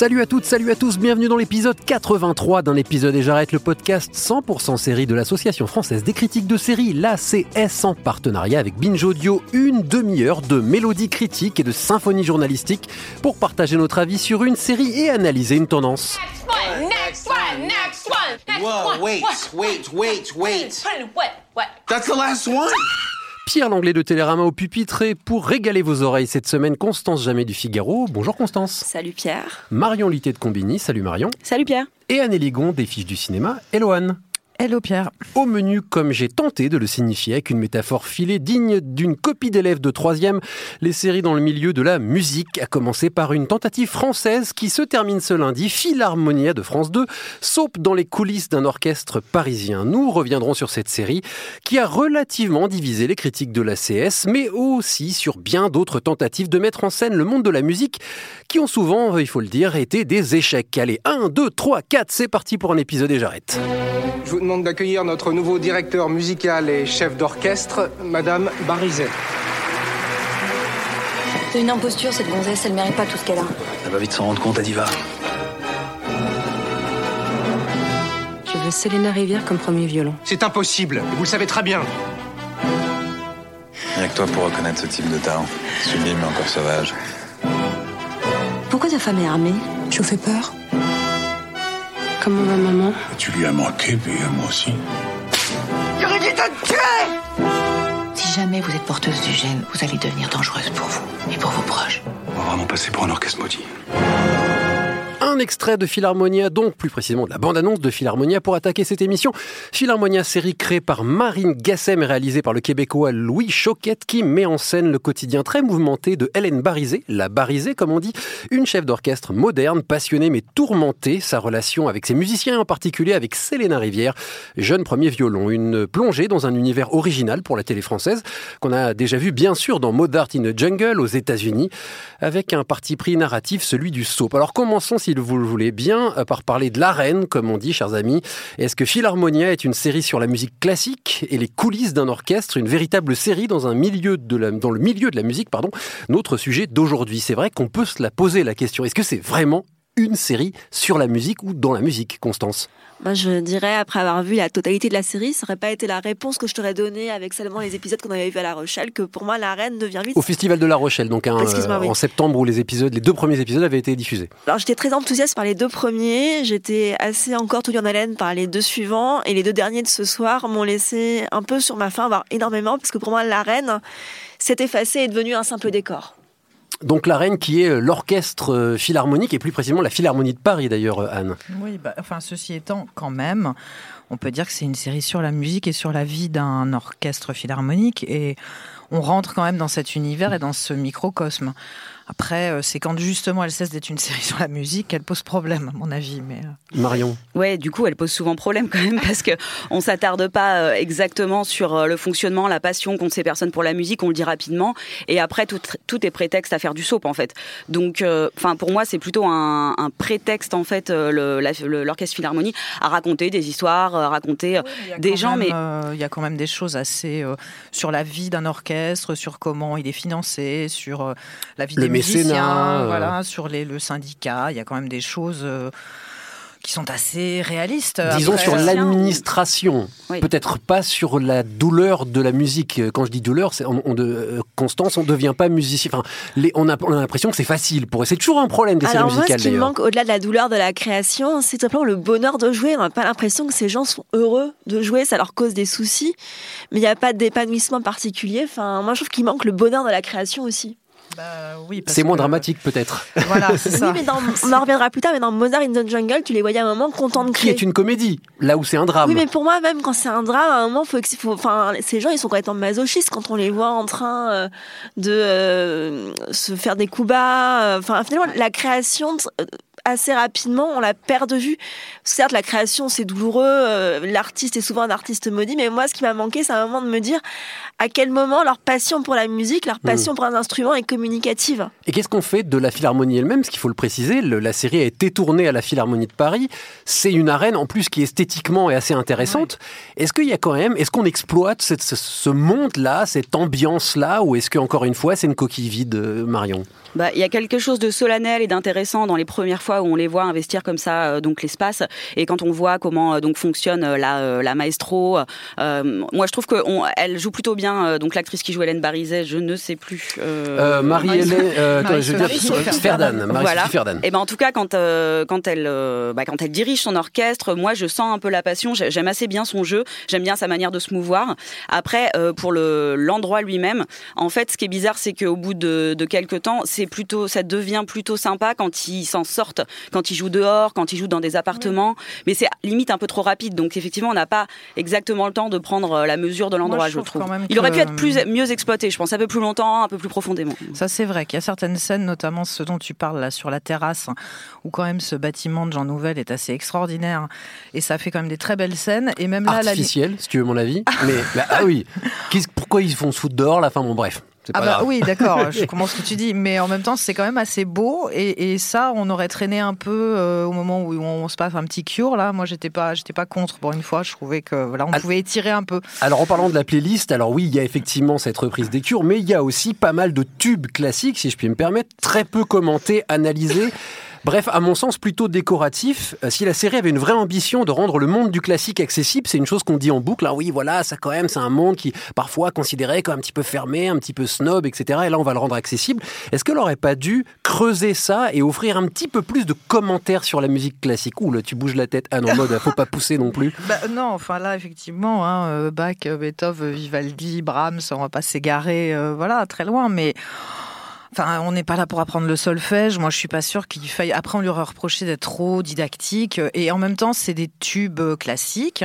Salut à toutes, salut à tous, bienvenue dans l'épisode 83 d'un épisode et j'arrête le podcast 100% série de l'Association française des critiques de séries, l'ACS en partenariat avec Binge Audio, une demi-heure de mélodie critique et de symphonie journalistique pour partager notre avis sur une série et analyser une tendance. Next one, next one, next Whoa, one. wait, What? wait, wait, wait. What? What? That's the last one? Pierre Langlais de Télérama au pupitre et pour régaler vos oreilles cette semaine, Constance Jamais du Figaro. Bonjour Constance. Salut Pierre. Marion Litté de Combini, salut Marion. Salut Pierre. Et Anne Ligon des fiches du cinéma, Hello Anne. Hello Pierre. Au menu, comme j'ai tenté de le signifier avec une métaphore filée digne d'une copie d'élève de troisième, les séries dans le milieu de la musique, à commencer par une tentative française qui se termine ce lundi, Philharmonia de France 2, soap dans les coulisses d'un orchestre parisien. Nous reviendrons sur cette série qui a relativement divisé les critiques de la CS, mais aussi sur bien d'autres tentatives de mettre en scène le monde de la musique qui ont souvent, il faut le dire, été des échecs. Allez, 1, 2, 3, 4, c'est parti pour un épisode et j'arrête. Je demande d'accueillir notre nouveau directeur musical et chef d'orchestre, Madame Barizet. C'est une imposture, cette gonzesse, elle mérite pas tout ce qu'elle a. Elle va vite s'en rendre compte, Adiva. Je veux Selena Rivière comme premier violon. C'est impossible, et vous le savez très bien. Rien que toi pour reconnaître ce type de talent. Sublime mais encore sauvage. Pourquoi ta femme est armée? Je vous fais peur Comment va maman Tu lui as manqué, puis à moi aussi. Si jamais vous êtes porteuse du gène, vous allez devenir dangereuse pour vous et pour vos proches. On va vraiment passer pour un orchestre maudit. Un extrait de Philharmonia, donc plus précisément de la bande-annonce de Philharmonia pour attaquer cette émission. Philharmonia, série créée par Marine Gassem et réalisée par le Québécois Louis Choquette qui met en scène le quotidien très mouvementé de Hélène Barizé, la Barizé comme on dit, une chef d'orchestre moderne, passionnée mais tourmentée, sa relation avec ses musiciens et en particulier avec Selena Rivière, jeune premier violon, une plongée dans un univers original pour la télé française qu'on a déjà vu bien sûr dans Mozart in the Jungle aux États-Unis avec un parti pris narratif, celui du soap. Alors commençons si vous le voulez bien, euh, par parler de l'arène, comme on dit, chers amis. Est-ce que Philharmonia est une série sur la musique classique et les coulisses d'un orchestre, une véritable série dans, dans le milieu de la musique pardon, Notre sujet d'aujourd'hui? C'est vrai qu'on peut se la poser la question. Est-ce que c'est vraiment une série sur la musique ou dans la musique, Constance? Je dirais, après avoir vu la totalité de la série, ça n'aurait pas été la réponse que je t'aurais donnée avec seulement les épisodes qu'on avait vus à La Rochelle, que pour moi, la reine devient vite. Au Festival de La Rochelle, donc euh, oui. en septembre où les épisodes, les deux premiers épisodes avaient été diffusés. Alors, j'étais très enthousiaste par les deux premiers, j'étais assez encore tout en haleine par les deux suivants, et les deux derniers de ce soir m'ont laissé un peu sur ma faim, voire énormément, parce que pour moi, la reine s'est effacée et est devenue un simple décor. Donc la reine qui est euh, l'orchestre euh, philharmonique et plus précisément la Philharmonie de Paris d'ailleurs, euh, Anne. Oui, bah, enfin, ceci étant, quand même, on peut dire que c'est une série sur la musique et sur la vie d'un orchestre philharmonique. Et on rentre quand même dans cet univers et dans ce microcosme. Après, euh, c'est quand justement elle cesse d'être une série sur la musique qu'elle pose problème, à mon avis. Mais euh, Marion. Ouais, du coup, elle pose souvent problème quand même parce que on s'attarde pas euh, exactement sur le fonctionnement, la passion qu'ont ces personnes pour la musique. On le dit rapidement, et après tout, tout est prétexte à faire du soap en fait. Donc, enfin, pour moi, c'est plutôt un, un prétexte en fait, l'orchestre philharmonie à raconter des histoires, euh, raconter des gens, même, mais euh, il y a quand même des choses assez euh, sur la vie d'un orchestre, sur comment il est financé, sur euh, la vie Le des musiciens, mécénat, euh. voilà, sur les, le syndicat. Il y a quand même des choses euh, qui sont assez réalistes. Disons Après, sur euh, l'administration, Oui. peut-être pas sur la douleur de la musique. Quand je dis douleur, c'est on, on de, Constance, on devient pas musicien. Enfin, les, on, a, on a l'impression que c'est facile pour eux. C'est toujours un problème des Alors moi, ce musicales qui me manque au-delà de la douleur de la création, c'est tout simplement le bonheur de jouer. On n'a pas l'impression que ces gens sont heureux de jouer, ça leur cause des soucis, mais il n'y a pas d'épanouissement particulier. Enfin, moi, je trouve qu'il manque le bonheur de la création aussi. Bah oui, C'est moins que- dramatique peut-être. Voilà, c'est ça. Oui, mais dans, on en reviendra plus tard, mais dans Mozart in the Jungle, tu les voyais à un moment contents de Qui créer. est une comédie, là où c'est un drame. Oui, mais pour moi, même quand c'est un drame, à un moment, faut, que- faut, enfin, ces gens, ils sont complètement masochistes quand on les voit en train euh, de euh, se faire des coups bas. euh, Enfin, finalement, la création, assez rapidement, on la perd de vue. Certes, la création, c'est douloureux. euh, L'artiste est souvent un artiste maudit, mais moi, ce qui m'a manqué, c'est un moment de me dire à quel moment leur passion pour la musique, leur passion pour un instrument est communicative. Et qu'est-ce qu'on fait de la Philharmonie elle-même? Parce qu'il faut le préciser, le- la série a été tournée à la Philharmonie de Paris. C'est une arène en plus qui esthétiquement est assez intéressante. Est-ce qu'il y a quand même, est-ce qu'on exploite cette- ce, ce monde-là, cette ambiance-là, ou est-ce que encore une fois c'est une coquille vide, euh, Bah, il y a quelque chose de solennel et d'intéressant dans les premières fois où on les voit investir comme ça euh, donc l'espace et quand on voit comment euh, donc fonctionne euh, la, la maestro. euh, moi, je trouve que on- elle joue plutôt bien. euh, donc l'actrice qui joue Hélène Barizet, je ne sais plus. Marie-Hélène, euh, attends, je veux dire, Marie-Sophie Voilà. Et ben en tout cas quand euh, quand elle euh, bah, quand elle dirige son orchestre, moi je sens un peu la passion. J'ai- J'aime assez bien son jeu. J'aime bien sa manière de se mouvoir. Après euh, pour le l'endroit lui-même, en fait ce qui est bizarre c'est qu'au bout de, de quelques temps, c'est plutôt ça devient plutôt sympa quand ils s'en sortent, quand ils jouent dehors, quand ils jouent dans des appartements. Mais c'est limite un peu trop rapide. Donc effectivement on n'a pas exactement le temps de prendre euh, la mesure de l'endroit, je je, trouve Il aurait pu être plus mieux exploité, je pense, un peu plus longtemps, un peu plus profondément. Ça, c'est vrai qu'il y a certaines scènes, notamment ce dont tu parles là sur la terrasse, où quand même ce bâtiment de Jean Nouvel est assez extraordinaire. Et ça fait quand même des très belles scènes. Et même là, la, Artificiel, si tu veux mon avis. Mais bah, ah oui, Qu'est-ce- pourquoi ils font se foutre dehors la fin Bon bref, c'est pas Ah bah grave. oui, d'accord, je comprends ce que tu dis, mais en même temps, c'est quand même assez beau, et, et ça, on aurait traîné un peu euh, au moment où on se passe un petit cure, là, moi, j'étais pas, j'étais pas contre, pour une fois, je trouvais que, voilà, on Ah. pouvait étirer un peu. Alors en parlant de la playlist, alors oui, il y a effectivement cette reprise des cures, mais il y a aussi pas mal de tubes classiques, si je puis me permettre, très peu commentés, analysés. Bref, à mon sens, plutôt décoratif. Euh, Si la série avait une vraie ambition de rendre le monde du classique accessible, c'est une chose qu'on dit en boucle. Ah oui, voilà, ça quand même, c'est un monde qui parfois considéré comme un petit peu fermé, un petit peu snob, etc. Et là, on va le rendre accessible. Est-ce qu'elle n'aurait pas dû creuser ça et offrir un petit peu plus de commentaires sur la musique classique? Ouh, là, tu bouges la tête. Ah non, mode, faut pas pousser non plus. Bah, non, enfin là, effectivement, hein, euh, Bach, Beethoven, Vivaldi, Brahms, on va pas s'égarer, euh, voilà, très loin, mais. Enfin, on n'est pas là pour apprendre le solfège. Moi, je suis pas sûre qu'il faille. Après, on lui aurait reproché d'être trop didactique. Et en même temps, c'est des tubes euh, classiques,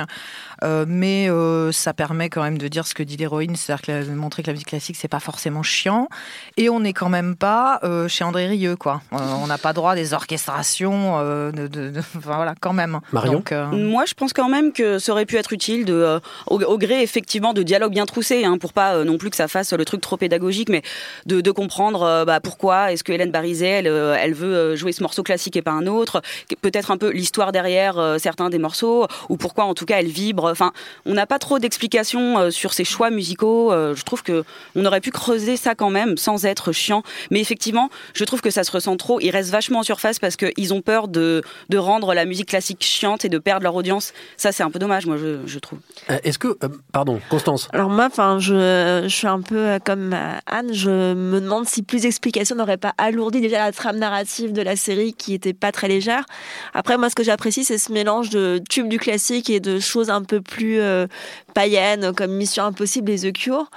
Euh, mais euh, ça permet quand même de dire ce que dit l'héroïne, c'est-à-dire que montrer que la musique classique, c'est pas forcément chiant. Et on n'est quand même pas euh, chez André Rieu, quoi. Euh, on n'a pas droit à des orchestrations, euh, de, de- de- enfin voilà, quand même. Marion Donc, euh, Moi, je pense quand même que ça aurait pu être utile de, euh, au, au gré effectivement de dialogue bien troussé, hein, pour pas euh, non plus que ça fasse le truc trop pédagogique, mais de, de comprendre euh, bah, pourquoi est-ce que Hélène Barizet, elle, euh, elle veut euh, jouer ce morceau classique et pas un autre, peut-être un peu l'histoire derrière euh, certains des morceaux, ou pourquoi en tout cas elle vibre. Enfin, on n'a pas trop d'explications euh, sur ses choix musicaux. Euh, je trouve que on aurait pu creuser ça quand même sans être chiant. Mais effectivement, je trouve que ça se ressent trop. Ils restent vachement en surface parce qu'ils ont peur de, de rendre la musique classique chiante et de perdre leur audience. Ça, c'est un peu dommage, moi, je, je trouve. Euh, Est-ce que, euh, pardon, Constance, Alors moi, enfin, je, je suis un peu comme Anne. Je me demande si plus d'explications n'auraient pas alourdi déjà la trame narrative de la série, qui était pas très légère. Après, moi, ce que j'apprécie, c'est ce mélange de tubes du classique et de choses un peu plus euh, païennes, comme Mission Impossible et The Cure.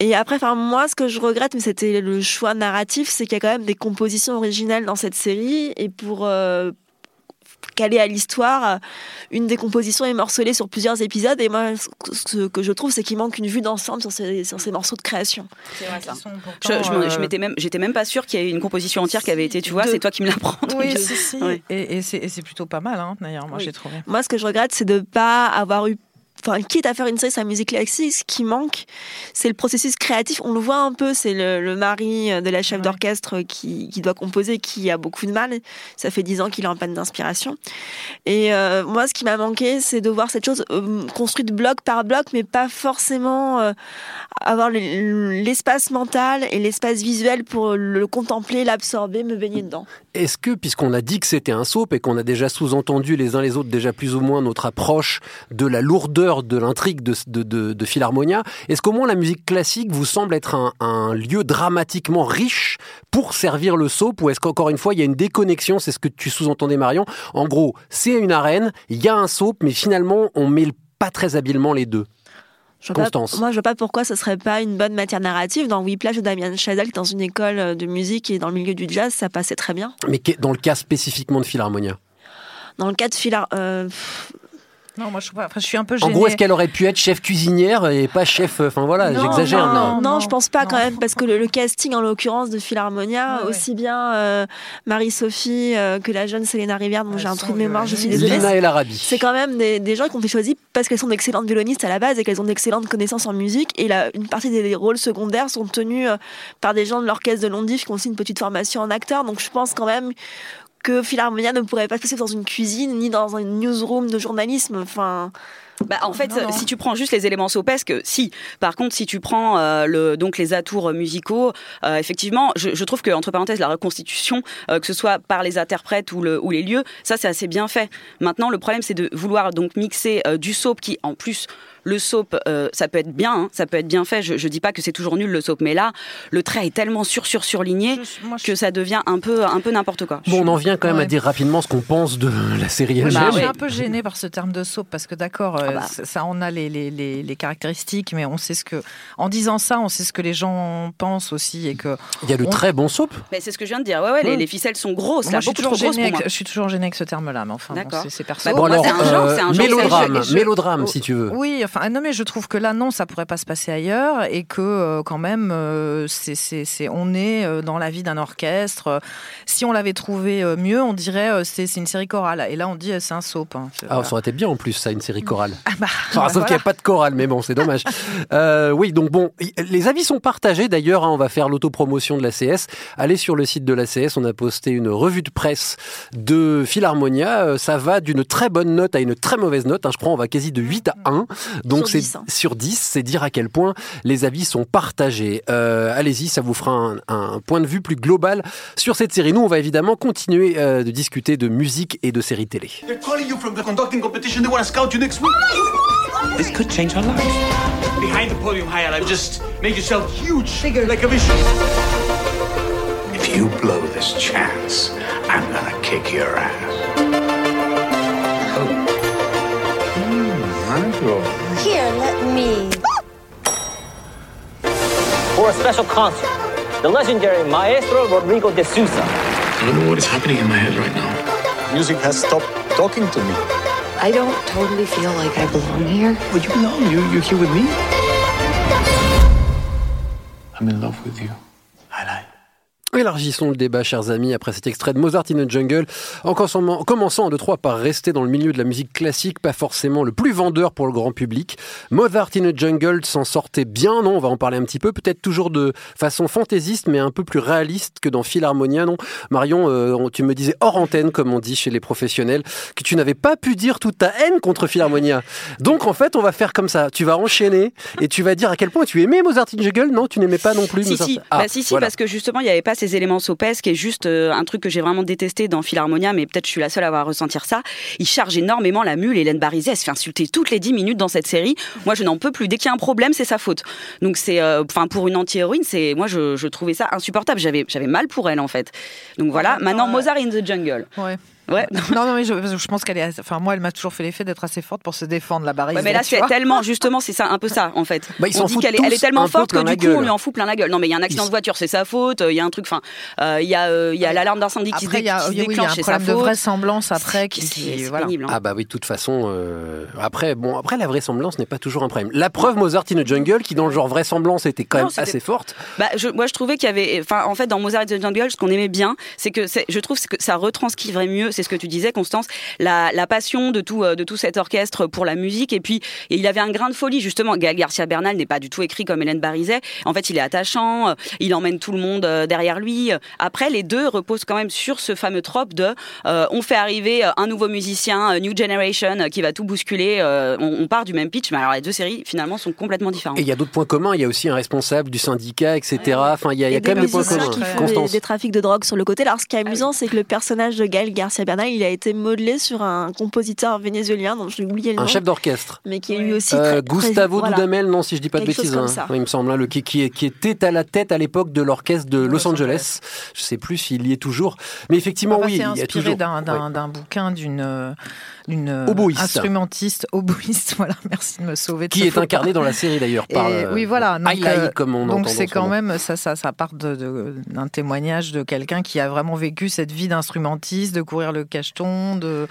Et après, enfin, moi, ce que je regrette, mais c'était le choix narratif, c'est qu'il y a quand même des compositions originales dans cette série. Et pour euh, caler à l'histoire, une des compositions est morcelée sur plusieurs épisodes. Et moi, ce que je trouve, c'est qu'il manque une vue d'ensemble sur ces, sur ces morceaux de création. C'est vrai, ça. Je, pourtant, je, euh, m'étais même, j'étais même pas sûre qu'il y ait une composition entière qui avait été, tu vois, de- c'est toi qui me l'apprends. Oui, je- si, si. Ouais. Et, et c'est plutôt pas mal, hein, d'ailleurs, moi Oui. j'ai trouvé. Moi, ce que je regrette, c'est de ne pas avoir eu. Enfin, quitte à faire une série sur la musique classique, ce qui manque, c'est le processus créatif. On le voit un peu, c'est le, le mari de la chef Ouais. d'orchestre qui, qui doit composer, qui a beaucoup de mal. Ça fait dix ans qu'il est en panne d'inspiration. Et euh, moi, ce qui m'a manqué, c'est de voir cette chose euh, construite bloc par bloc, mais pas forcément euh, avoir le- l'espace mental et l'espace visuel pour le contempler, l'absorber, me baigner dedans. est-ce que, puisqu'on a dit que c'était un soap et qu'on a déjà sous-entendu les uns les autres déjà plus ou moins notre approche de la lourdeur de l'intrigue de, de, de- de Philharmonia, est-ce qu'au moins la musique classique vous semble être un, un lieu dramatiquement riche pour servir le soap ou est-ce qu'encore une fois il y a une déconnexion, c'est ce que tu sous-entendais Marion? En gros, c'est une arène, il y a un soap, mais finalement on mêle pas très habilement les deux. Je pas- Constance. moi, je vois pas pourquoi ce serait pas une bonne matière narrative. Dans Whiplash de Damien Chazelle, dans une école euh, de musique et dans le milieu du jazz, ça passait très bien. Mais dans le cas spécifiquement de Philharmonia? Dans le cas de Philar... euh, Non, moi je, enfin, je suis un peu En gros, est-ce qu'elle aurait pu être chef cuisinière et pas chef. euh, Enfin voilà, non, j'exagère. non, non, non, je pense pas non. quand même, parce que le, le casting, en l'occurrence, de Philharmonia, Ouais, ouais. aussi bien euh, Marie-Sophie euh, que la jeune Selena Rivière, dont j'ai un trou de mémoire, je suis désolée. Lina El Arabi. C'est quand même des, des gens qui ont été choisis parce qu'elles sont d'excellentes violonistes à la base et qu'elles ont d'excellentes connaissances en musique. Et la, une partie des rôles secondaires sont tenus euh, par des gens de l'orchestre de Londif qui ont aussi une petite formation en acteur. Donc je pense quand même que Philharmonia ne pourrait pas se passer dans une cuisine ni dans une newsroom de journalisme. Enfin, Bah, en fait, Non, non. si tu prends juste les éléments sopesques, si. Par contre, si tu prends euh, le, donc les atours musicaux, euh, effectivement, je, je trouve que entre parenthèses, la reconstitution, euh, que ce soit par les interprètes ou, le, ou les lieux, ça c'est assez bien fait. Maintenant, le problème c'est de vouloir donc mixer euh, du soap qui, en plus, le soap, euh, ça peut être bien, hein, ça peut être bien fait. Je, je dis pas que c'est toujours nul le soap, mais là, le trait est tellement sur sur surligné Je- moi, je- que ça devient un peu un peu n'importe quoi. Bon, on en vient quand même Ouais. à dire rapidement ce qu'on pense de la série elle-même. je suis ouais. un peu gênée par ce terme de soap parce que d'accord, euh, Ah bah. ça- on a les, les, les, les caractéristiques, mais on sait ce que, en disant ça, on sait ce que les gens pensent aussi et que. Il y a le On- très bon soap. Mais c'est ce que je viens de dire. Ouais, ouais, les, les ficelles sont grosses, Moi, là, je, suis beaucoup trop toujours grosses gênée pour moi. avec, je suis toujours gênée avec ce terme-là, mais enfin, bon, D'accord. c'est- perso. Bah, Bon, alors, c'est un genre, euh, genre, mélodrame, je- mélodrame si tu veux. Oui, enfin, non, mais je trouve que là, non, ça pourrait pas se passer ailleurs et que euh, quand même, euh, c'est, c'est, c'est- on est euh, dans la vie d'un orchestre. Si on l'avait trouvé mieux, on dirait c'est, une série chorale. Et là, on dit c'est un soap. hein. Ah, voilà. ça aurait été bien en plus, ça, une série chorale. Ah bah, Enfin, bah, sauf qu'il n'y a pas de chorale, mais bon, c'est dommage. Euh, oui, donc bon, les avis sont partagés. D'ailleurs, hein, on va faire l'autopromotion de l'ACS. Allez sur le site de l'ACS, on a posté une revue de presse de Philharmonia. Euh, Ça va d'une très bonne note à une très mauvaise note. hein. Je crois on va quasi de 8 à 1. Donc Sur c'est 10, hein. sur 10, c'est dire à quel point les avis sont partagés. Euh, Allez-y, ça vous fera un, un point de vue plus global sur cette série. Nous, on va évidemment continuer euh, de discuter de musique et de séries télé. They're calling you from the conducting competition. They want to scout you next week. This could change our lives. Behind the podium, higher life. Just make yourself huge, Bigger. like a vision. If you blow this chance, I'm gonna kick your ass. Oh. Hmm, Here, let me. For a special concert, the legendary Maestro Rodrigo de Sousa. I don't know what is happening in my head right now. Music has stopped talking to me. I don't totally feel like I belong here. Well, you belong. You, you're here with me. I'm in love with you. Élargissons le débat, chers amis, après cet extrait de Mozart in the Jungle, en commençant, commençant de trois par rester dans le milieu de la musique classique, pas forcément le plus vendeur pour le grand public. Mozart in the Jungle s'en sortait bien, non? On va en parler un petit peu, peut-être toujours de façon fantaisiste, mais un peu plus réaliste que dans Philharmonia, non? Marion, euh, tu me disais hors antenne, comme on dit chez les professionnels, que tu n'avais pas pu dire toute ta haine contre Philharmonia. Donc en fait, on va faire comme ça. Tu vas enchaîner et tu vas dire à quel point tu aimais Mozart in the Jungle? Non, tu n'aimais pas non plus Si, Mozart- si, Ah, bah, si, si voilà. parce que justement, il n'y avait pas ces éléments sopesques et juste euh, un truc que j'ai vraiment détesté dans Philharmonia, mais peut-être je suis la seule à avoir ressentir ça. Il charge énormément la mule. Hélène Barizet, elle se fait insulter toutes les 10 minutes dans cette série. Moi, je n'en peux plus. Dès qu'il y a un problème, c'est sa faute. Donc, c'est, euh, enfin, pour une anti-héroïne, c'est, moi, je, je trouvais ça insupportable. J'avais, j'avais mal pour elle, en fait. Donc voilà. Maintenant. Mozart in the Jungle. Ouais. Ouais. Non, non, mais je, je pense qu'elle est. assez- Enfin, moi, elle m'a toujours fait l'effet d'être assez forte pour se défendre la barrière. Ouais, mais là, c'est tellement, justement, c'est ça, un peu ça, en fait. Bah, ils on dit qu'elle est, elle est tellement forte que du coup, on gueule. lui en fout plein la gueule. Non, mais il y a un accident Ils- de voiture, c'est sa faute. Il y a un truc, enfin, euh, il y a, euh, il y a l'alarme d'incendie qui se, Après, dé- il y a, qui se oui, oui, il y a déclenche, un c'est sa problème de faute. vraisemblance après qui. C'est- qui- c'est voilà. pénible, hein. Ah bah oui, de toute façon, euh, après, bon, après la vraisemblance n'est pas toujours un problème. La preuve, Mozart in the Jungle, qui dans le genre vraisemblance était quand même assez forte. Bah, je, moi, je trouvais qu'il y avait, enfin, en fait, dans Mozart in the Jungle, ce qu'on aimait bien, c'est que c'est- je trouve que ça retranscrivrait mieux, c'est ce que tu disais, Constance, la, la passion de tout, euh, de tout cet orchestre pour la musique. Et puis, et il avait un grain de folie, justement. Gaël Garcia Bernal n'est pas du tout écrit comme Hélène Barizet. En fait, il est attachant, euh, il emmène tout le monde euh, derrière lui. Après, les deux reposent quand même sur ce fameux trope de, euh, on fait arriver un nouveau musicien, New Generation, qui va tout bousculer. euh, on, on part du même pitch, mais alors les deux séries, finalement, sont complètement différentes. Et il y a d'autres points communs. Il y a aussi un responsable du syndicat, etc. Enfin, il y a, il y a et quand des même des points communs. qui font des, des trafics de drogue sur le côté. Alors, ce qui est amusant, c'est que le personnage de Gaël Garcia Bernal, il a été modelé sur un compositeur vénézuélien dont j'ai oublié le nom. Un chef d'orchestre. Mais qui est lui aussi Euh, très, Gustavo très- voilà. Dudamel, non, si je dis pas de bêtises, comme hein. il me semble, hein, le, qui, qui, qui était à la tête à l'époque de l'orchestre de Los Angeles. Je sais plus s'il y est toujours. Mais effectivement, oui, il y a inspiré toujours. d'un, d'un, ouais. d'un bouquin d'une euh, d'une euh, Oboïste. instrumentiste oboïste. Voilà, merci de me sauver. De Qui est incarné dans la série d'ailleurs par Et euh, oui, voilà. Donc, euh, comme on donc c'est quand même ça, ça, ça part d'un témoignage de quelqu'un qui a vraiment vécu cette vie d'instrumentiste, de courir le cacheton, de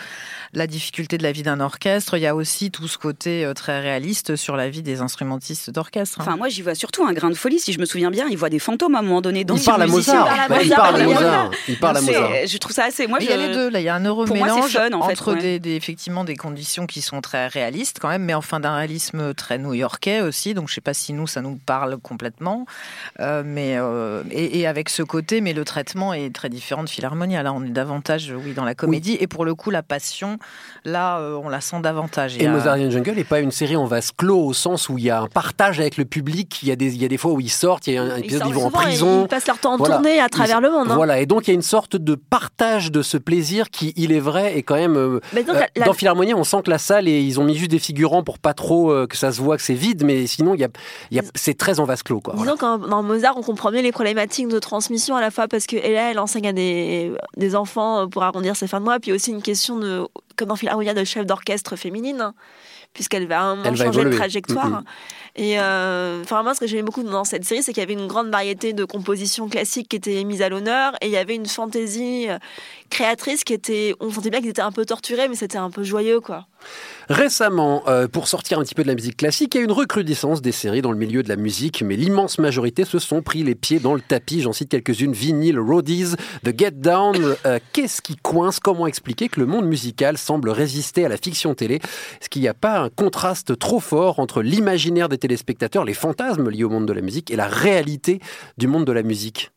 la difficulté de la vie d'un orchestre. Il y a aussi tout ce côté euh, très réaliste sur la vie des instrumentistes d'orchestre. hein. Enfin, moi, j'y vois surtout un grain de folie. Si je me souviens bien, il voit des fantômes à un moment donné. Dans Il parle à Mozart. Bah, il parle à Mozart. Il parle à Mozart. Je trouve ça assez. Moi, il y a les deux. Là, il y a un heureux Pour moi, c'est mélange fun, en fait, entre ouais. des, des- effectivement des conditions qui sont très réalistes quand même, mais enfin d'un réalisme très new-yorkais aussi. Donc je sais pas si nous ça nous parle complètement, Euh, mais euh, et, et avec ce côté, mais le traitement est très différent de Philharmonia. Là, on est davantage oui dans la comédie et pour le coup la passion, là, euh, on la sent davantage. Et a- Mozartian Jungle n'est pas une série en vase clos au sens où il y a un partage avec le public. Il y a des, il y a des fois où ils sortent, il y a un épisode où ils vont en et prison. ils passent leur temps en Voilà. tournée à travers Ils- le monde, hein. Voilà, et donc il y a une sorte de partage de ce plaisir qui, il est vrai, est quand même. euh, Mais donc, euh, la- la- Dans Philharmonie, on sent que la salle, et ils ont mis juste des figurants pour pas trop euh, que ça se voit que c'est vide, mais sinon, il y a, il y a, c'est très en vase clos. Quoi, voilà. Disons qu'en dans Mozart, on comprend mieux les problématiques de transmission à la fois parce qu'elle elle enseigne à des, des enfants pour arrondir ses fins de mois, puis aussi une question de, comme dans Philharmonia, de chef d'orchestre féminine, hein, puisqu'elle va un moment changer de trajectoire. Mhm. Et euh, enfin, moi, ce que j'aimais beaucoup dans cette série, c'est qu'il y avait une grande variété de compositions classiques qui étaient mises à l'honneur, et il y avait une fantaisie euh, créatrice qui était, on sentait bien qu'ils étaient un peu torturés, mais c'était un peu joyeux, quoi. Récemment, euh, pour sortir un petit peu de la musique classique, il y a une recrudescence des séries dans le milieu de la musique, mais l'immense majorité se sont pris les pieds dans le tapis. J'en cite quelques-unes Vinyl, Roadies, The Get Down. Euh, Qu'est-ce qui coince? Comment expliquer que le monde musical semble résister à la fiction télé? Est-ce qu'il n'y a pas un contraste trop fort entre l'imaginaire des téléspectateurs, les fantasmes liés au monde de la musique et la réalité du monde de la musique?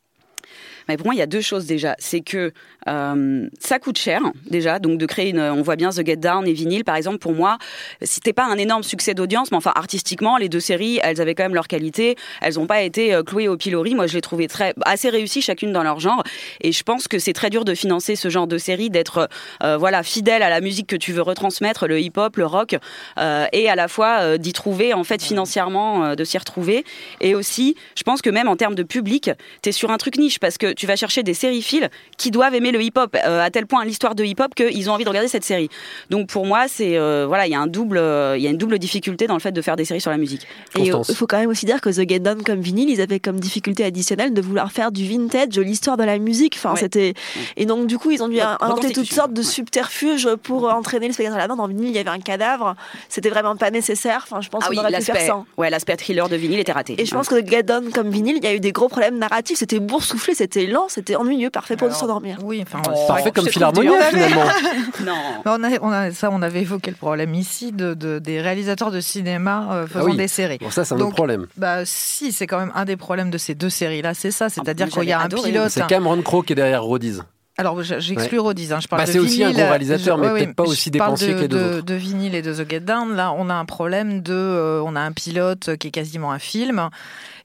Mais pour moi, il y a deux choses déjà. C'est que euh, ça coûte cher déjà, donc de créer une. On voit bien The Get Down et Vinyl, par exemple. Pour moi, c'était pas un énorme succès d'audience, mais enfin artistiquement, les deux séries, elles avaient quand même leur qualité. Elles n'ont pas été euh, clouées au pilori. Moi, je les trouvais très assez réussies chacune dans leur genre. Et je pense que c'est très dur de financer ce genre de série, d'être euh, voilà fidèle à la musique que tu veux retransmettre, le hip-hop, le rock, et à la fois d'y trouver en fait financièrement, de s'y retrouver. Et aussi, je pense que même en termes de public, tu es sur un truc niche parce que tu vas chercher des sériphiles qui doivent aimer le hip-hop euh, à tel point l'histoire de hip-hop qu'ils ont envie de regarder cette série. Donc pour moi, c'est euh, voilà, il y a un double, euh, il y a une double difficulté dans le fait de faire des séries sur la musique. Et il faut quand même aussi dire que The Get Down comme vinyle, ils avaient comme difficulté additionnelle de vouloir faire du vintage, l'histoire de la musique. Enfin, Ouais. c'était et donc du coup ils ont dû inventer toutes sortes de subterfuges pour entraîner le spectateur là-dedans. Dans vinyle, il y avait un cadavre, c'était vraiment pas nécessaire. Enfin, je pense Ah qu'on oui, aurait pu faire l'aspect, sans. ouais, l'aspect thriller de vinyle était raté. Et je pense que The Get Down comme vinyle, il y a eu des gros problèmes narratifs. C'était boursouflé, c'était lent, c'était ennuyeux, parfait pour s'endormir. Oui, enfin, Parfait comme Philharmonia finalement. non. On a, on a, ça, on avait évoqué le problème ici de, de- des réalisateurs de cinéma euh, faisant Ah oui. des séries. Bon, ça, c'est un autre problème. Bah, si, c'est quand même un des problèmes de ces deux séries-là, c'est ça. C'est-à-dire moi, qu'il y a un adoré. pilote. C'est Cameron Crowe qui est derrière Roadies. Alors, je- j'exclus Ouais. Rodiz, hein, je parle Bah, de c'est aussi un vinyle. gros réalisateur, mais peut-être pas aussi dépensier de- que les deux de- autres. De vinyle et de The Get Down, là, on a un problème de. euh, on a un pilote qui est quasiment un film.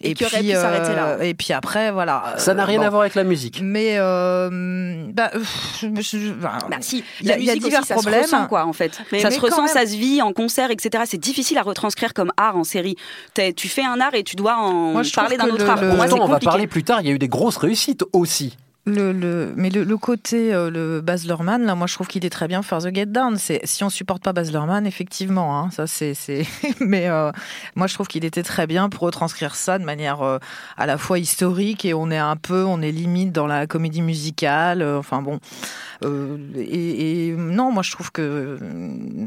Et qui aurait pu s'arrêter là. Et puis après, voilà. Ça n'a euh, rien bon. à voir avec la musique. Mais euh, bah, euh, je- je- bah, Bah si, il y a, y divers aussi, ça problèmes. se ressent quoi en fait. Mais- ça mais se ressent, même. ça se vit en concert, etc. C'est difficile à retranscrire comme art en série. Tu fais un art et tu dois en Moi, je trouve parler d'un autre le- art. le- on va parler plus tard, il y a eu des grosses réussites aussi. Le, le, mais le, le côté, euh, le Baz Luhrmann, là, moi, je trouve qu'il est très bien pour faire The Get Down. C'est, si on supporte pas Baz Luhrmann, effectivement, hein, ça, c'est, c'est, mais euh, moi, je trouve qu'il était très bien pour retranscrire ça de manière euh, à la fois historique et on est un peu, on est limite dans la comédie musicale. euh, enfin bon, euh, et, et non, moi, je trouve que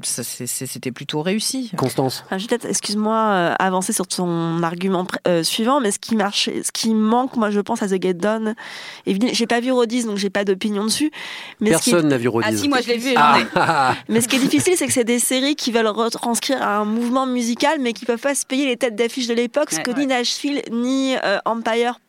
c'était plutôt réussi. Constance. Enfin, je vais peut-être, excuse-moi, euh, avancer sur ton argument euh, suivant, mais ce qui marche, ce qui manque, moi, je pense à The Get Vinyl- j'ai pas vu Rodis, donc j'ai pas d'opinion dessus. Mais Personne n'a vu Roadies. Ah si, moi je l'ai vu. Ah, ah, ah. Mais ce qui est difficile, c'est que c'est des séries qui veulent retranscrire un mouvement musical, mais qui peuvent pas se payer les têtes d'affiche de l'époque, ce Ouais, que ouais. ni Nashville ni euh, Empire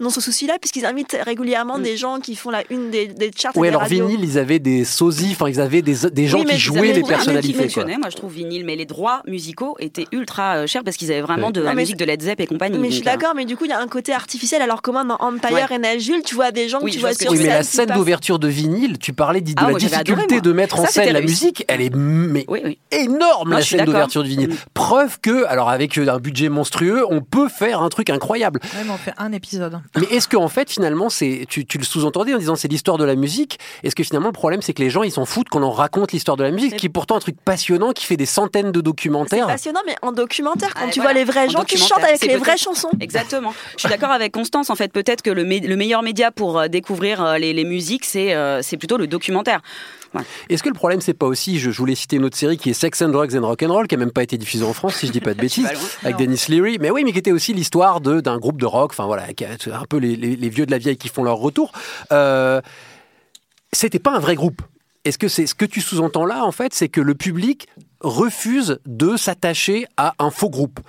n'ont ce souci-là, puisqu'ils invitent régulièrement des gens qui font la une des, des charts Oui, alors vinyle, ils avaient des sosies, enfin ils avaient des, des gens Oui, qui jouaient les personnalités. quoi. fonctionnait, moi je trouve vinyle, mais les droits musicaux étaient ultra euh, chers parce qu'ils avaient vraiment Ouais. de la musique de Led Zepp et compagnie. Mais je suis donc, euh, d'accord, mais du coup, il y a un côté artificiel, alors que moi, dans Empire Ouais. et Najul, tu vois des gens Oui, que tu vois sur Oui, mais la scène d'ouverture de vinyle, tu parlais de Ah, la difficulté de mettre en scène la musique. Elle est énorme la scène d'accord. d'ouverture de vinyle. Mm. Preuve que, alors avec euh, un budget monstrueux, on peut faire un truc incroyable. Ouais, mais on fait un épisode. Mais est-ce qu'en fait, finalement, c'est tu, tu le sous-entendais en disant c'est l'histoire de la musique Est-ce que finalement le problème c'est que les gens ils s'en foutent qu'on en raconte l'histoire de la musique, qui est pourtant un truc passionnant, qui fait des centaines de documentaires passionnant, mais en documentaire, quand Ah, tu voilà, vois les vrais en gens qui chantent avec les vraies chansons. Exactement. Je suis d'accord avec Constance. En fait, peut-être que le, meilleur média pour euh, découvrir euh, les, les musiques, c'est euh, c'est plutôt le documentaire. Ouais. Est-ce que le problème c'est pas aussi, je, je voulais citer une autre série qui est Sex and Drugs and Rock'n'Roll, qui a même pas été diffusée en France si je dis pas de bêtises, pas loin. avec. Dennis Leary, mais oui, mais qui était aussi l'histoire de d'un groupe de rock, enfin voilà, un peu les, vieux de la vieille qui font leur retour. Euh, C'était pas un vrai groupe. Est-ce que c'est ce que tu sous-entends là en fait, c'est que le public refuse de s'attacher à un faux groupe.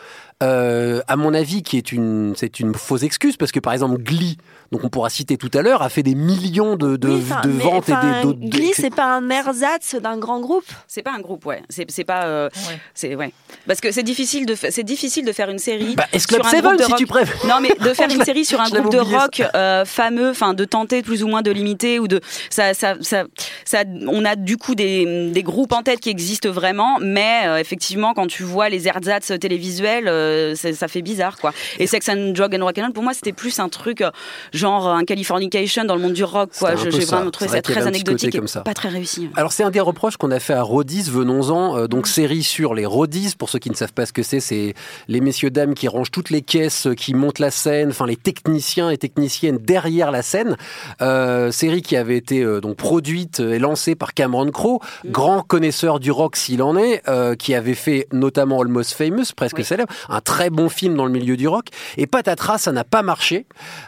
Euh, à mon avis, qui est une, c'est une fausse excuse parce que par exemple Glee, donc on pourra citer tout à l'heure, a fait des millions de, de, Oui, ventes et de- Glee, c'est pas un ersatz d'un grand groupe. C'est pas un groupe, ouais. C'est c'est pas. euh, Ouais. C'est ouais. Parce que c'est difficile de fa- c'est difficile de faire une série. Bah, sur Club un Seven, groupe de si rock. tu préfères. Non, mais de faire une série sur un groupe de rock euh, fameux, enfin de tenter plus ou moins de limiter ou de ça, ça, ça, ça- on a du coup des, des groupes en tête qui existent vraiment, mais euh, effectivement quand tu vois les ersatz télévisuels, euh, ça fait bizarre quoi. Et Sex and Drug and Rock'n'Roll pour moi c'était plus un truc euh, genre un Californication dans le monde du rock quoi. J'ai vraiment trouvé ça très anecdotique et pas très réussi. Alors c'est un des reproches qu'on a fait à Rodis, venons-en, euh, donc série sur les Rodis, pour ceux qui ne savent pas ce que c'est, c'est les messieurs dames qui rangent toutes les caisses, euh, qui montent la scène, enfin les techniciens et techniciennes derrière la scène. Euh, série qui avait été euh, donc produite et lancée par Cameron Crowe, grand connaisseur du rock s'il en est, euh, qui avait fait notamment Almost Famous, presque célèbre, un très bon film dans le milieu du rock. Et patatras, ça n'a pas marché.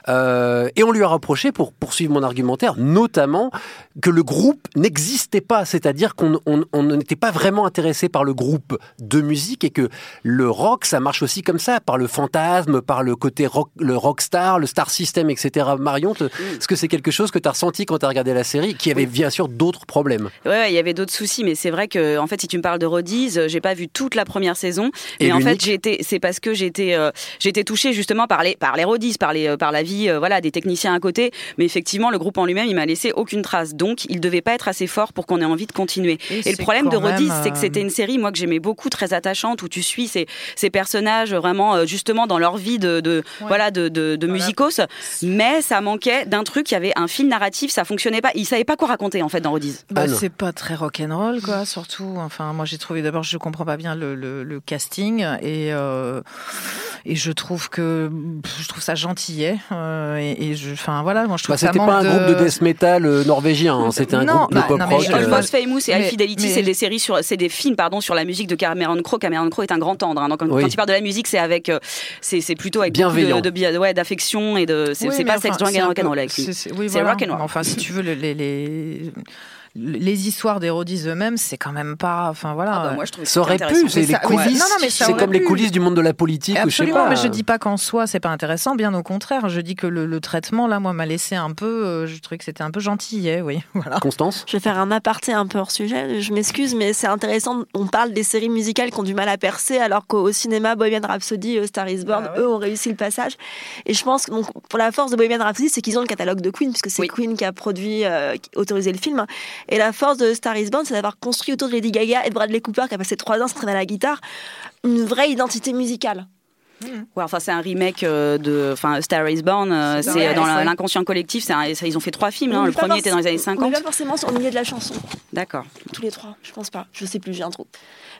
Euh, et on lui a reproché, pour poursuivre mon argumentaire, notamment que le groupe n'existait pas, c'est-à-dire qu'on on- on n'était pas vraiment intéressé par le groupe de musique et que le rock, ça marche aussi comme ça, par le fantasme, par le côté rock, le rockstar, le star system, etc. Marion, te- est-ce que c'est quelque chose que tu as ressenti quand tu as regardé la série, qui avait bien sûr d'autres problèmes? Ouais, ouais, il y avait d'autres soucis, mais c'est vrai que, en fait, si tu me parles de Rodies, euh, j'ai pas vu toute la première saison, Et mais en fait, c'est parce que été, euh, touchée justement par les, par les Rodies, par les, euh, par la vie, euh, voilà, des techniciens à côté, mais effectivement, le groupe en lui-même, il m'a laissé aucune trace, donc il devait pas être assez fort pour qu'on ait envie de continuer. Et le problème de Rodies, c'est que euh, c'était une série, moi, que j'aimais beaucoup, très attachante, où tu suis ces, ces personnages vraiment, euh, justement, dans leur vie de, de voilà, de, de, de musicos, mais ça manquait d'un truc, il y avait un fil narratif, ça fonctionnait pas, ils savaient pas quoi raconter, en fait, dans Rodies. Bah, Ah c'est pas très rock'n'roll, quoi, surtout. Enfin, moi, j'ai trouvé d'abord, je comprends pas bien le, le- le casting et euh, et je trouve que je trouve ça gentillet. euh, et, et je, enfin voilà, moi je trouve Bah, C'était pas un groupe de death metal euh, norvégien, hein, c'était un Non, groupe de bah, pop non, mais rock. euh, Famous et High mais- Fidelity, mais- c'est des séries sur, c'est des films, pardon, sur la musique de Cameron Crowe. Cameron Crowe est un grand tendre. hein. Donc, quand, Oui. quand tu parles de la musique, c'est avec, euh, c'est, c'est plutôt avec Bienveillant. beaucoup de, de ouais, d'affection et de, c'est, Oui, c'est mais pas enfin, sex, drug and peu- avec lui. c'est- voilà. rock'n'roll. Mais Enfin, si tu veux, les, les, histoires des Rodis eux-mêmes, c'est quand même pas. Enfin voilà. Ah bah, moi, je trouve que Ça aurait pu, intéressant. c'est les coulisses. c'est comme les coulisses du monde de la politique ou je sais Absolument, pas. mais je dis pas qu'en soi c'est pas intéressant, bien au contraire. Je dis que le, le traitement là, moi, m'a laissé un peu. euh, je trouvais que c'était un peu gentillet, oui. Voilà. Constance? Je vais faire un aparté un peu hors sujet, je m'excuse, mais c'est intéressant. On parle des séries musicales qui ont du mal à percer, alors qu'au cinéma, Bohemian Rhapsody, euh, Star is Born, Ah ouais? eux ont réussi le passage. Et je pense que donc, pour la force de Bohemian Rhapsody, c'est qu'ils ont le catalogue de Queen, puisque c'est Oui. Queen qui a produit, euh, qui a autorisé le film. Et la force de Star is Born, c'est d'avoir construit autour de Lady Gaga et de Bradley Cooper, qui a passé trois ans à s'entraîner à la guitare, une vraie identité musicale. Ouais, enfin, c'est un remake euh, de, enfin, Star is Born. euh, C'est vrai, dans l'inconscient collectif. C'est un- ça, ils ont fait trois films. hein. Le premier était dans les années forc- On n'est 50. pas forcément au milieu de la chanson, D'accord. tous les trois, je pense pas. Je sais plus, j'ai un trou.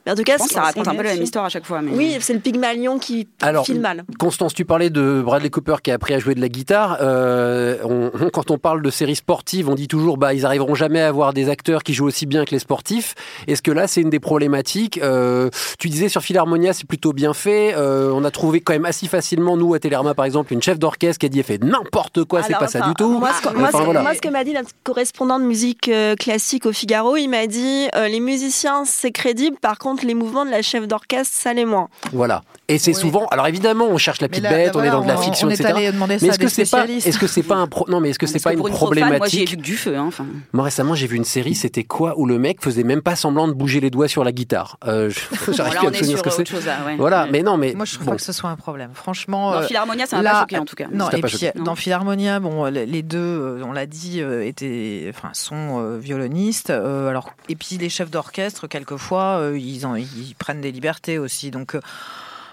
Mais en tout cas, ça raconte un peu la même histoire à chaque fois. Mais... Oui, c'est le Pygmalion qui Alors, file mal. Constance, tu parlais de Bradley Cooper qui a appris à jouer de la guitare. Euh, on- quand on parle de séries sportives, on dit toujours bah ils arriveront jamais à avoir des acteurs qui jouent aussi bien que les sportifs. Est-ce que là c'est une des problématiques? Euh, Tu disais sur Philharmonia c'est plutôt bien fait. Euh, on a trouvé quand même assez facilement nous à Télérama par exemple une chef d'orchestre qui a dit elle fait n'importe quoi, c'est pas ça du tout. Moi, ce, que- Enfin, moi, ce- voilà. moi, ce que m'a dit notre correspondant de musique classique au Figaro, il m'a dit dit euh, les musiciens, c'est crédible. Par contre, les mouvements de la chef d'orchestre, ça l'est moins. Voilà. Et c'est souvent. Alors évidemment, on cherche la petite là, bête, là, on est dans de la fiction, on est etc. allé demander ça mais est-ce que c'est pas, est-ce que c'est pas un pro- non, mais est-ce que c'est pas une moi problématique vu que du feu. Hein, enfin. Moi récemment, j'ai vu une série, c'était quoi où le mec faisait même pas semblant de bouger les doigts sur la guitare. Euh, je- J'arrive plus à me est souvenir ce que c'est. autre chose, là, ouais. Voilà, Ouais. mais non, mais Moi, je trouve bon. pas que ce soit un problème. Franchement, Dans euh, Philharmonia, ça m'a pas choqué en tout cas. Non, et puis dans Philharmonia, bon, les les deux, euh, on l'a dit, euh, étaient, enfin, sont euh, violonistes. euh, alors, et puis les chefs d'orchestre, quelquefois, euh, ils, en- ils prennent des libertés aussi. Donc. euh,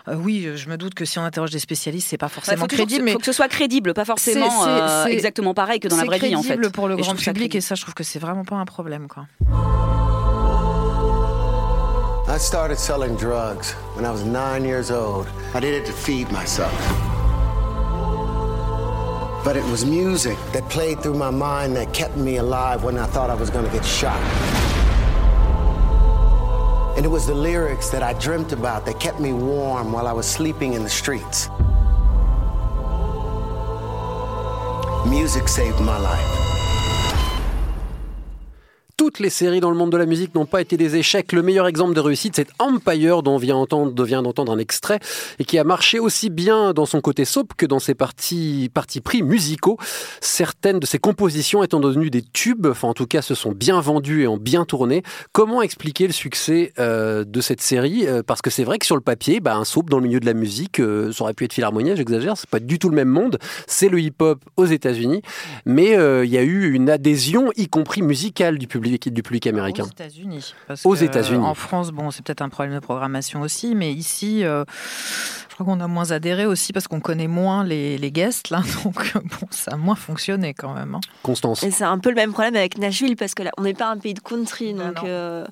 euh, oui, je me doute que si on interroge des spécialistes, c'est pas Il forcément que crédible, ce- mais faut que ce soit crédible, pas forcément C'est- c'est- euh, c'est- exactement pareil que dans la vraie vie en fait. crédible pour le Et grand public, et ça, je trouve que c'est vraiment pas un problème, quoi. I started selling drugs when I was nine years old. I did it to feed myself. But it was music that played through my mind that kept me alive when I thought I was going to get shot. And it was the lyrics that I dreamt about that kept me warm while I was sleeping in the streets. Music saved my life. Les séries dans le monde de la musique n'ont pas été des échecs. Le meilleur exemple de réussite, c'est Empire, dont on vient d'entendre un extrait, et qui a marché aussi bien dans son côté soap que dans ses parties, parties pris musicaux. Certaines de ses compositions étant devenues des tubes, enfin en tout cas se sont bien vendues et ont bien tourné. Comment expliquer le succès euh, de cette série? Euh, Parce que c'est vrai que sur le papier, bah, un soap dans le milieu de la musique, euh, ça aurait pu être Philharmonia, j'exagère, c'est pas du tout le même monde. C'est le hip-hop aux États-Unis, mais il y a eu une adhésion, y compris musicale, du public, du public américain. Aux États-Unis. Aux États-Unis. En France, bon, c'est peut-être un problème de programmation aussi, mais ici, euh, crois qu'on a moins adhéré aussi parce qu'on connaît moins les, les guests, là. Donc, bon, ça a moins fonctionné quand même. hein. Constance. Et c'est un peu le même problème avec Nashville parce que là, on n'est pas un pays de country. Donc, euh,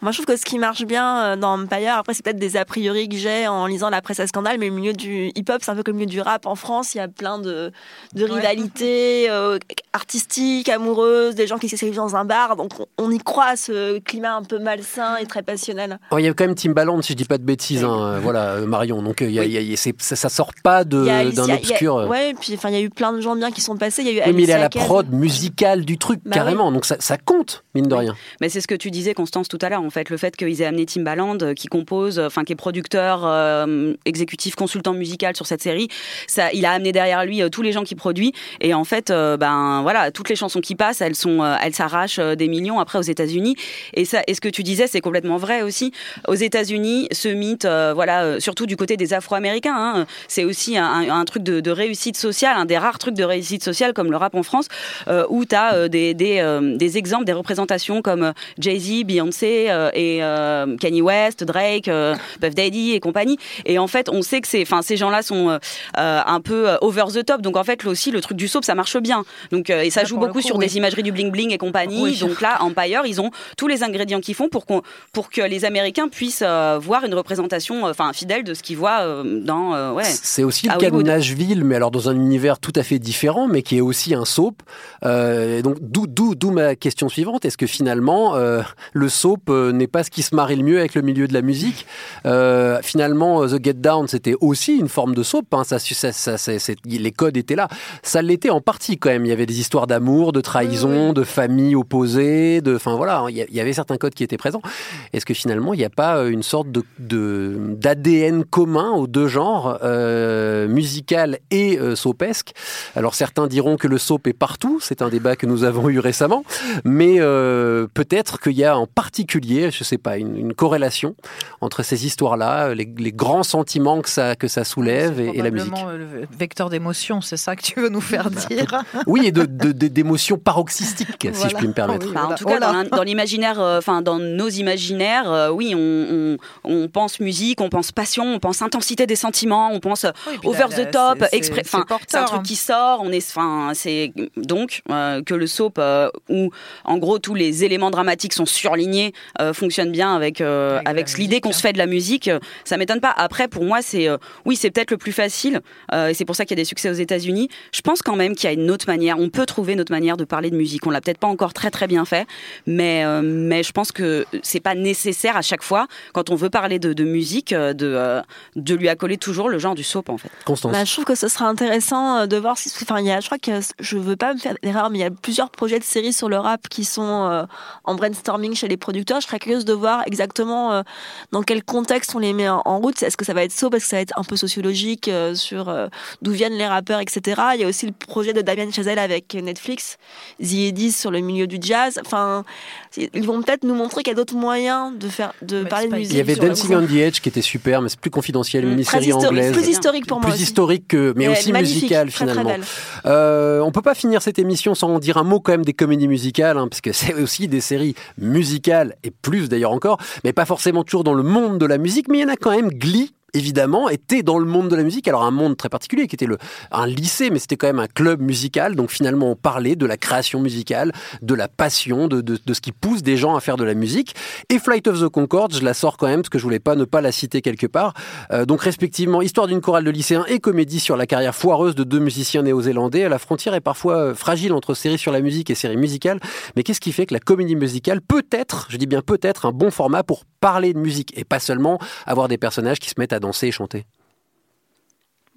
moi, je trouve que ce qui marche bien euh, dans Empire, après, c'est peut-être des a priori que j'ai en lisant la presse à scandale, mais le milieu du hip-hop, c'est un peu comme le milieu du rap. En France, il y a plein de, de rivalités euh, artistiques, amoureuses, des gens qui s'essayent dans un bar. Donc, on, on y croit à ce climat un peu malsain et très passionnel. Oh, Il y a quand même Timbaland, si je dis pas de bêtises, hein, voilà, Marion. Donc, il y a- y a- y ça, ça sort pas d'un obscur. euh, Ouais, et puis enfin, il y a eu plein de gens bien qui sont passés. Il y a eu oui, mais il est à la prod musicale du truc, Bah carrément. Donc, ça, ça compte, mine de rien. Mais c'est ce que tu disais, Constance, tout à l'heure, en fait, le fait qu'ils aient amené Timbaland, euh, qui compose, enfin, qui est producteur, euh, exécutif, consultant musical sur cette série, ça, il a amené derrière lui euh, tous les gens qui produit, et en fait, euh, ben voilà, toutes les chansons qui passent, elles sont, euh, elles s'arrachent euh, des millions après aux États-Unis, et ça, et ce que tu disais, c'est complètement vrai aussi. Aux États-Unis, ce mythe, euh, voilà, euh, surtout du côté des Afro-Américains, hein, c'est aussi un, un- un truc de, de réussite sociale, un des rares trucs de réussite sociale comme le rap en France, euh, où tu as des, des, euh, des exemples, des représentations comme euh, Jay-Z, Beyoncé euh, et euh, Kanye West, Drake, euh, Puff Daddy et compagnie. Et en fait, on sait que c'est, enfin, ces gens-là sont euh, euh, un peu euh, over the top. Donc en fait, là aussi, le truc du soap, ça marche bien. Donc euh, et ça joue beaucoup coup, sur oui. des imageries du bling bling et compagnie. Oui. Donc là, Empire, ils ont tous les ingrédients qu'ils font pour pour que les Américains puissent euh, voir une représentation, euh, enfin, fidèle de ce qu'ils voient euh, dans, euh, ouais. C'est aussi le cas de. Nashville, mais alors dans un univers tout à fait différent, mais qui est aussi un soap. Euh, et donc d'où ma question suivante est-ce que finalement euh, le soap euh, n'est pas ce qui se marie le mieux avec le milieu de la musique? Euh, Finalement, euh, The Get Down c'était aussi une forme de soap. Hein, ça, ça, ça- c'est- c'est- les codes étaient là. Ça l'était en partie quand même. Il y avait des histoires d'amour, de trahison, de familles opposées, de, enfin voilà, il y a- il y avait certains codes qui étaient présents. Est-ce que finalement il n'y a pas euh, une sorte de de- d'ADN commun deux genres, euh, musical et euh, soapesque Alors certains diront que le soap est partout, c'est un débat que nous avons eu récemment, mais euh, peut-être qu'il y a en particulier, je sais pas, une, une corrélation entre ces histoires-là, les, les grands sentiments que ça que ça soulève et, et la musique. Euh, le vecteur d'émotion, c'est ça que tu veux nous faire dire. Oui, et de- de- de- d'émotions paroxystiques, si je puis me permettre. Bah, en tout cas, dans l'imaginaire, euh, enfin dans nos imaginaires, euh, oui, on, on, on pense musique, on pense passion, on pense intensité des sentiments, on pense puis over la- the top, exprès. Enfin, c'est un truc hein. qui sort. On est, enfin, c'est donc euh, que le soap euh, où, en gros, tous les éléments dramatiques sont surlignés, euh, fonctionne bien avec avec, l'idée qu'on se fait de la musique. Ça m'étonne pas. Après, pour moi, c'est oui, c'est peut-être le plus facile, et c'est pour ça qu'il y a des succès aux États-Unis. Je pense quand même qu'il y a une autre manière. On peut trouver une autre manière de parler de musique. On l'a peut-être pas encore très très bien fait, Mais mais je pense que c'est pas nécessaire à chaque fois quand on veut parler de, de musique de de lui accoler toujours le genre du soap en fait. Constance. Bah, je trouve que ce sera intéressant euh, de voir si. Enfin, il y a, je crois que je veux pas me faire d'erreur, mais il y a plusieurs projets de séries sur le rap qui sont euh, en brainstorming chez les producteurs. Je serais curieuse de voir exactement euh, dans quel contexte on les met en, en route. Est-ce que ça va être soap? Est-ce que ça va être un peu sociologique euh, sur euh, d'où viennent les rappeurs, etc. Il y a aussi le projet de Damien Chazelle avec Netflix, The sur le milieu du jazz. Enfin, ils vont peut-être nous montrer qu'il y a d'autres moyens de faire, de parler de musique. Il y avait Dancing on the Edge qui était super, mais c'est plus confidentiel, Mm, mini-série anglaise. plus historique pour moi Plus aussi. historique, que, mais Ouais, aussi musicale très, très finalement. belle. Euh, on peut pas finir cette émission sans en dire un mot quand même des comédies musicales, hein, parce que c'est aussi des séries musicales, et plus d'ailleurs encore, mais pas forcément toujours dans le monde de la musique, mais il y en a quand même Glee. Évidemment, était dans le monde de la musique, alors un monde très particulier qui était le, un lycée, mais c'était quand même un club musical. Donc finalement, on parlait de la création musicale, de la passion, de, de, ce qui pousse des gens à faire de la musique. Et Flight of the Concorde, je la sors quand même parce que je voulais pas ne pas la citer quelque part. Euh, donc respectivement, histoire d'une chorale de lycéens et comédie sur la carrière foireuse de deux musiciens néo-zélandais. La frontière est parfois euh, fragile entre série sur la musique et série musicale. Mais qu'est-ce qui fait que la comédie musicale peut être, je dis bien peut être, un bon format pour parler de musique et pas seulement avoir des personnages qui se mettent à danser et chanter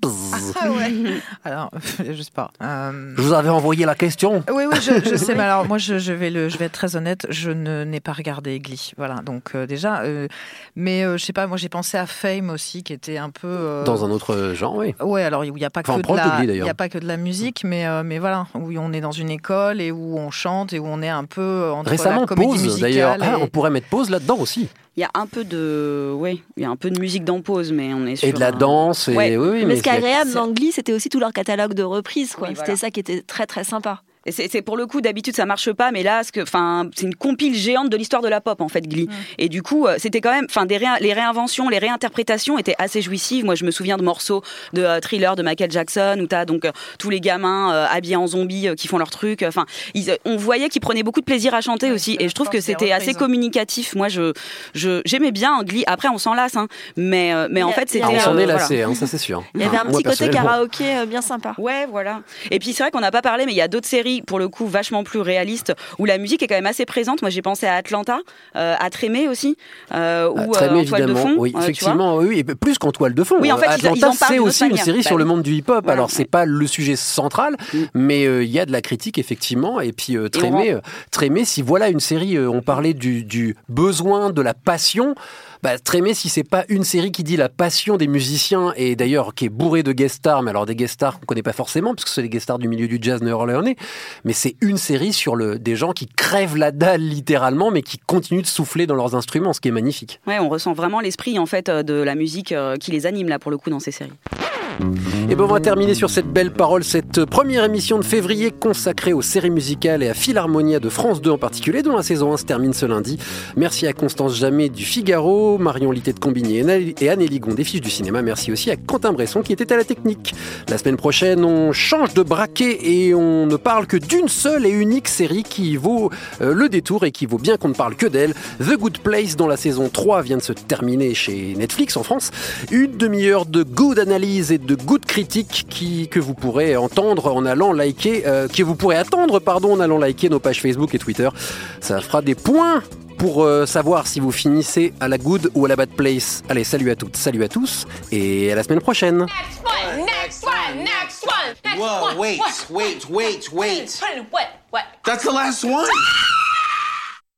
Ah ouais. Alors, je sais pas. Euh, Je vous avais envoyé la question. Oui, oui, je, je sais. Mais alors, moi, je, je vais le, je vais être très honnête. Je ne n'ai pas regardé Glee. Voilà. Donc euh, déjà, euh, mais je sais pas. Moi, j'ai pensé à Fame aussi, qui était un peu Dans un autre genre, oui. Ouais, alors il n'y a pas Enfin, que de la, Glee, il d'ailleurs. y a pas que de la musique, mais mais voilà, où on est dans une école et où on chante et où on est un peu entre Récemment, la comédie pause musicale d'ailleurs. et- Ah, on pourrait mettre pause là-dedans aussi. Il y a un peu de oui, il y a un peu de musique dans pause, mais on est sur Et de la un- danse. Et... Ouais. Oui, oui, mais, ce qui est agréable dans Glee, c'était aussi tout leur catalogue de reprises. quoi. Oui, C'était voilà. ça qui était très très sympa. Et c'est c'est pour le coup d'habitude ça marche pas, mais là, ce que, enfin, c'est une compile géante de l'histoire de la pop en fait, Glee. Et du coup, euh, c'était quand même, enfin, des réin- les réinventions, les réinterprétations étaient assez jouissives. Moi, je me souviens de morceaux de euh, Thriller de Michael Jackson où t'as donc euh, tous les gamins euh, habillés en zombies euh, qui font leur truc. Enfin, euh, on voyait qu'ils prenaient beaucoup de plaisir à chanter aussi. Et je trouve que c'était assez reprises. communicatif. Moi, je, je, j'aimais bien Glee. Après, on s'en lasse, hein. Mais, euh, mais en fait, c'était. Ah, on s'en euh, est voilà. lassé, hein, ça c'est sûr. Il y avait un Moi, petit côté karaoké euh, bien sympa. Ouais, voilà. Et puis c'est vrai qu'on n'a pas parlé, mais il y a d'autres séries, pour le coup, vachement plus réalistes, où la musique est quand même assez présente. Moi, j'ai pensé à Atlanta, euh, à Trémé aussi, euh, ou euh, bien, en toile de évidemment. fond. oui, euh, effectivement, oui, et plus qu'en toile de fond. Oui, en fait, Atlanta, c'est aussi une série Bah sur le monde du hip-hop. Voilà, Alors, c'est ouais. pas le sujet central, mais euh, il y a de la critique, effectivement. Et puis, euh, Trémé, euh, Trémé, si voilà une série, euh, on parlait du, du besoin, de la passion. Bah, Trémé, si c'est pas une série qui dit la passion des musiciens et d'ailleurs qui est bourrée de guest stars, mais alors des guest stars qu'on connaît pas forcément parce que c'est les guest stars du milieu du jazz néo-orléanais, mais c'est une série sur le, des gens qui crèvent la dalle littéralement, mais qui continuent de souffler dans leurs instruments, ce qui est magnifique. Ouais, on ressent vraiment l'esprit en fait euh, de la musique euh, qui les anime là pour le coup dans ces séries. Et ben on va terminer sur cette belle parole, cette première émission de février consacrée aux séries musicales et à Philharmonia de France 2 en particulier, dont la saison 1 se termine ce lundi. Merci à Constance Jamais du Figaro, Marion Litté de Anne- et Anne Ligon des Fiches du Cinéma. Merci aussi à Quentin Bresson qui était à la technique. La semaine prochaine, on change de braquet et on ne parle que d'une seule et unique série qui vaut euh, le détour et qui vaut bien qu'on ne parle que d'elle. The Good Place, dont la saison 3 vient de se terminer chez Netflix en France. Une demi-heure de good analyse et de good critique qui, que vous pourrez entendre en allant liker, euh, que vous pourrez attendre, pardon, en allant liker nos pages Facebook et Twitter. Ça fera des points pour euh, savoir si vous finissez à la good ou à la bad place. Allez, salut à toutes, salut à tous et à la semaine prochaine. Next one, next one, next one, next Whoa, one. wait, wait, wait, wait. What? What? That's the last one?